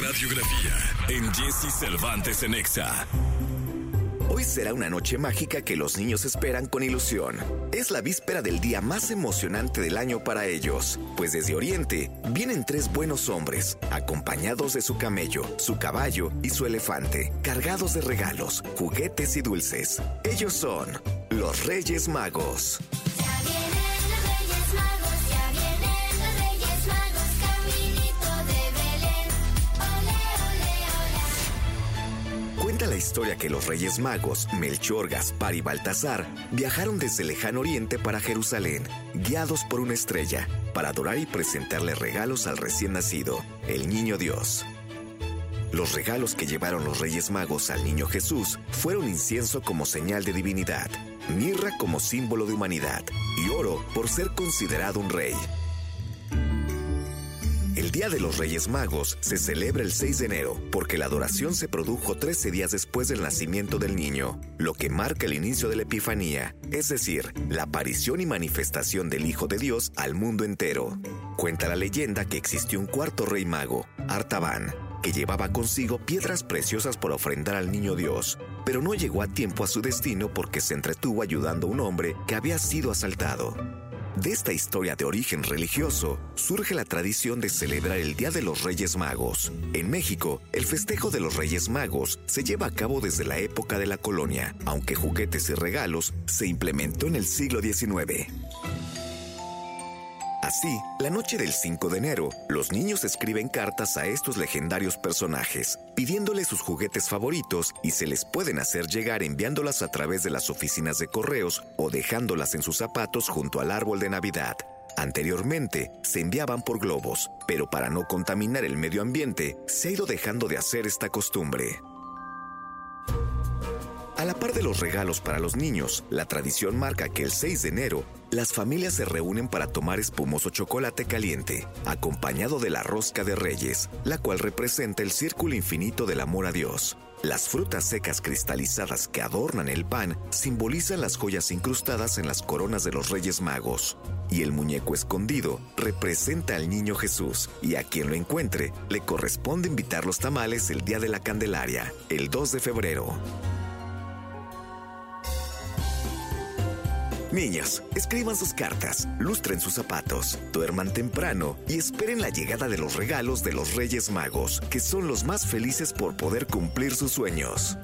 radiografía en Jesse Cervantes en Exa. Hoy será una noche mágica que los niños esperan con ilusión. Es la víspera del día más emocionante del año para ellos, pues desde Oriente vienen tres buenos hombres, acompañados de su camello, su caballo y su elefante, cargados de regalos, juguetes y dulces. Ellos son los Reyes Magos. Cuenta la historia que los Reyes Magos, Melchor, Gaspar y Baltasar, viajaron desde el lejano oriente para Jerusalén, guiados por una estrella, para adorar y presentarle regalos al recién nacido, el Niño Dios. Los regalos que llevaron los Reyes Magos al Niño Jesús fueron incienso como señal de divinidad, mirra como símbolo de humanidad y oro por ser considerado un rey. El Día de los Reyes Magos se celebra el 6 de enero porque la adoración se produjo 13 días después del nacimiento del niño, lo que marca el inicio de la Epifanía, es decir, la aparición y manifestación del Hijo de Dios al mundo entero. Cuenta la leyenda que existió un cuarto rey mago, Artaban, que llevaba consigo piedras preciosas por ofrendar al niño Dios, pero no llegó a tiempo a su destino porque se entretuvo ayudando a un hombre que había sido asaltado. De esta historia de origen religioso surge la tradición de celebrar el Día de los Reyes Magos. En México, el festejo de los Reyes Magos se lleva a cabo desde la época de la colonia, aunque juguetes y regalos se implementó en el siglo XIX. Así, la noche del 5 de enero, los niños escriben cartas a estos legendarios personajes, pidiéndoles sus juguetes favoritos y se les pueden hacer llegar enviándolas a través de las oficinas de correos o dejándolas en sus zapatos junto al árbol de Navidad. Anteriormente se enviaban por globos, pero para no contaminar el medio ambiente, se ha ido dejando de hacer esta costumbre. A la par de los regalos para los niños, la tradición marca que el 6 de enero las familias se reúnen para tomar espumoso chocolate caliente, acompañado de la rosca de reyes, la cual representa el círculo infinito del amor a Dios. Las frutas secas cristalizadas que adornan el pan simbolizan las joyas incrustadas en las coronas de los Reyes Magos. Y el muñeco escondido representa al niño Jesús, y a quien lo encuentre le corresponde invitar los tamales el día de la Candelaria, el 2 de febrero. Niños, escriban sus cartas, lustren sus zapatos, duerman temprano y esperen la llegada de los regalos de los Reyes Magos, que son los más felices por poder cumplir sus sueños.